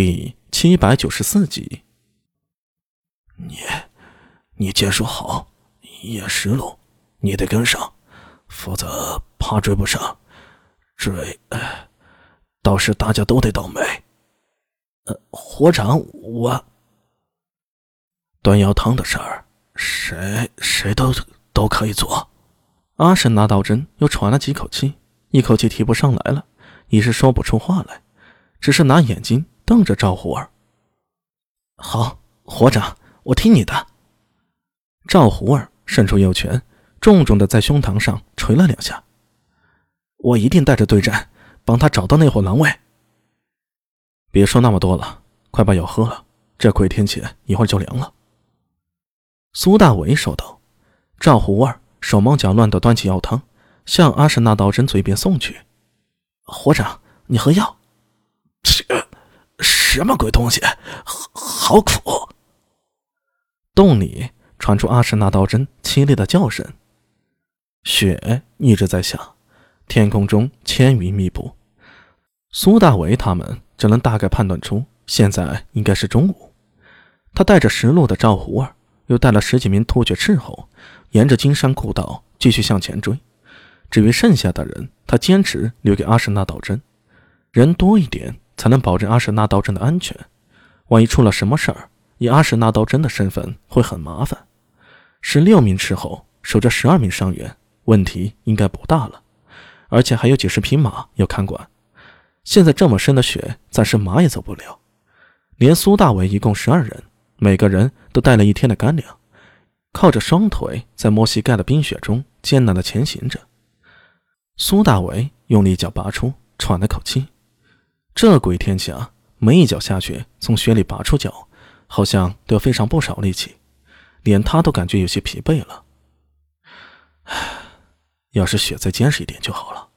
第七百九十四集。你，你剑术好，也识路，你得跟上，否则怕追不上。追，到时大家都得倒霉。呃，火长，我端药汤的事儿，谁谁都都可以做。阿神拿刀针，又喘了几口气，一口气提不上来了，已是说不出话来，只是拿眼睛。瞪着赵虎儿，好，火长，我听你的。赵虎儿伸出右拳，重重的在胸膛上捶了两下。我一定带着对战，帮他找到那伙狼卫。别说那么多了，快把药喝了，这鬼天气一会儿就凉了。苏大伟说道。赵虎儿手忙脚乱的端起药汤，向阿什那道真嘴边送去。火长，你喝药。切。什么鬼东西，好好苦！洞里传出阿什那道真凄厉的叫声。雪一直在下，天空中千云密布。苏大为他们只能大概判断出，现在应该是中午。他带着十路的赵胡儿，又带了十几名突厥斥候，沿着金山古道继续向前追。至于剩下的人，他坚持留给阿什那道真，人多一点。才能保证阿什纳刀真的安全。万一出了什么事儿，以阿什纳刀真的身份会很麻烦。十六名斥候守着十二名伤员，问题应该不大了。而且还有几十匹马要看管。现在这么深的雪，暂时马也走不了。连苏大伟一共十二人，每个人都带了一天的干粮，靠着双腿在摸膝盖的冰雪中艰难地前行着。苏大伟用力一脚拔出，喘了口气。这鬼天气啊，每一脚下去，从雪里拔出脚，好像都要费上不少力气，连他都感觉有些疲惫了。唉，要是雪再坚实一点就好了，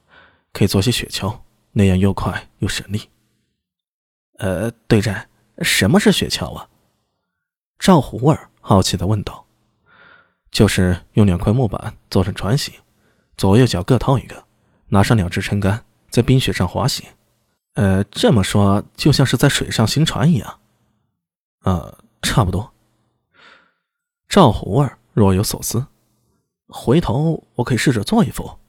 可以做些雪橇，那样又快又省力。呃，对战，什么是雪橇啊？赵胡儿好奇的问道。就是用两块木板做成船型，左右脚各套一个，拿上两只撑杆，在冰雪上滑行。呃，这么说就像是在水上行船一样，呃，差不多。赵胡儿若有所思，回头我可以试着做一副。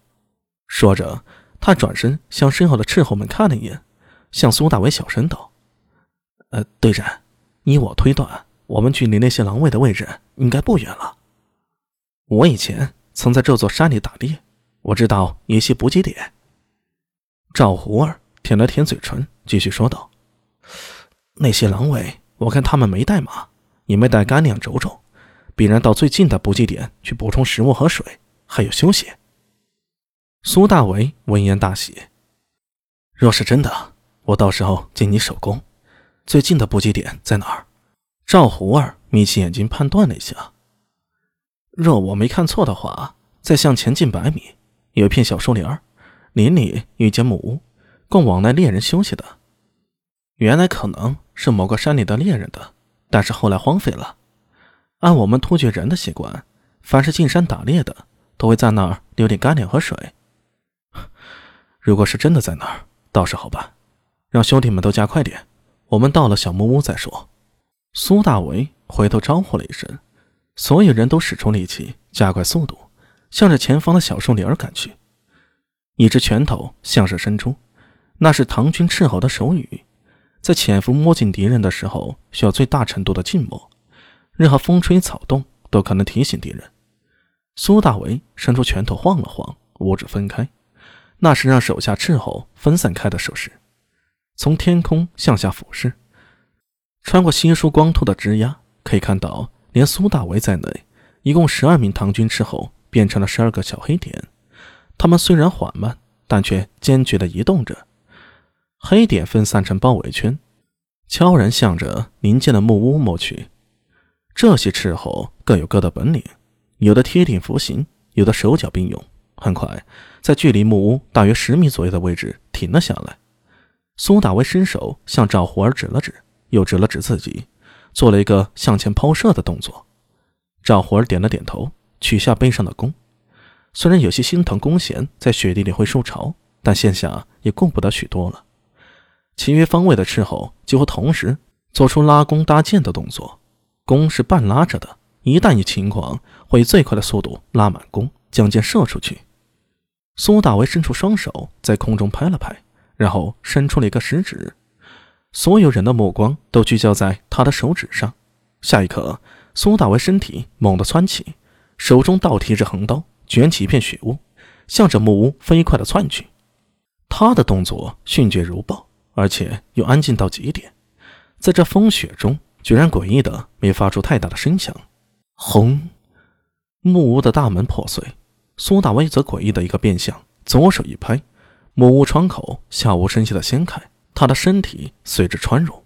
说着，他转身向身后的斥候们看了一眼，向苏大伟小声道：“呃，队长，依我推断，我们距离那些狼卫的位置应该不远了。我以前曾在这座山里打猎，我知道一些补给点。”赵胡儿。舔了舔嘴唇，继续说道：“那些狼尾，我看他们没带马，也没带干粮走走，必然到最近的补给点去补充食物和水，还有休息。”苏大为闻言大喜：“若是真的，我到时候借你手工。最近的补给点在哪儿？”赵胡儿眯起眼睛判断了一下：“若我没看错的话，再向前进百米，有一片小树林儿，林里有一间木屋。”供往来猎人休息的，原来可能是某个山里的猎人的，但是后来荒废了。按我们突厥人的习惯，凡是进山打猎的，都会在那儿留点干粮和水。如果是真的在那儿，倒是好办。让兄弟们都加快点，我们到了小木屋再说。苏大为回头招呼了一声，所有人都使出力气，加快速度，向着前方的小树林儿赶去。一只拳头向上伸出。那是唐军斥候的手语，在潜伏摸进敌人的时候，需要最大程度的静默，任何风吹草动都可能提醒敌人。苏大为伸出拳头晃了晃，五指分开，那是让手下斥候分散开的手势。从天空向下俯视，穿过稀疏光秃的枝桠，可以看到，连苏大为在内，一共十二名唐军斥候变成了十二个小黑点。他们虽然缓慢，但却坚决地移动着。黑点分散成包围圈，悄然向着临近的木屋摸去。这些斥候各有各的本领，有的贴顶服行，有的手脚并用。很快，在距离木屋大约十米左右的位置停了下来。苏大威伸手向赵胡儿指了指，又指了指自己，做了一个向前抛射的动作。赵胡儿点了点头，取下背上的弓。虽然有些心疼弓弦在雪地里会受潮，但现下也顾不得许多了。其余方位的斥候几乎同时做出拉弓搭箭的动作，弓是半拉着的，一旦有情况，会以最快的速度拉满弓，将箭射出去。苏大为伸出双手在空中拍了拍，然后伸出了一个食指，所有人的目光都聚焦在他的手指上。下一刻，苏大为身体猛地窜起，手中倒提着横刀，卷起一片血雾，向着木屋飞快地窜去。他的动作迅捷如暴，而且又安静到极点，在这风雪中，居然诡异的没发出太大的声响。轰！木屋的大门破碎。苏大威则诡异的一个变向，左手一拍，木屋窗口悄无声息的掀开，他的身体随之穿入。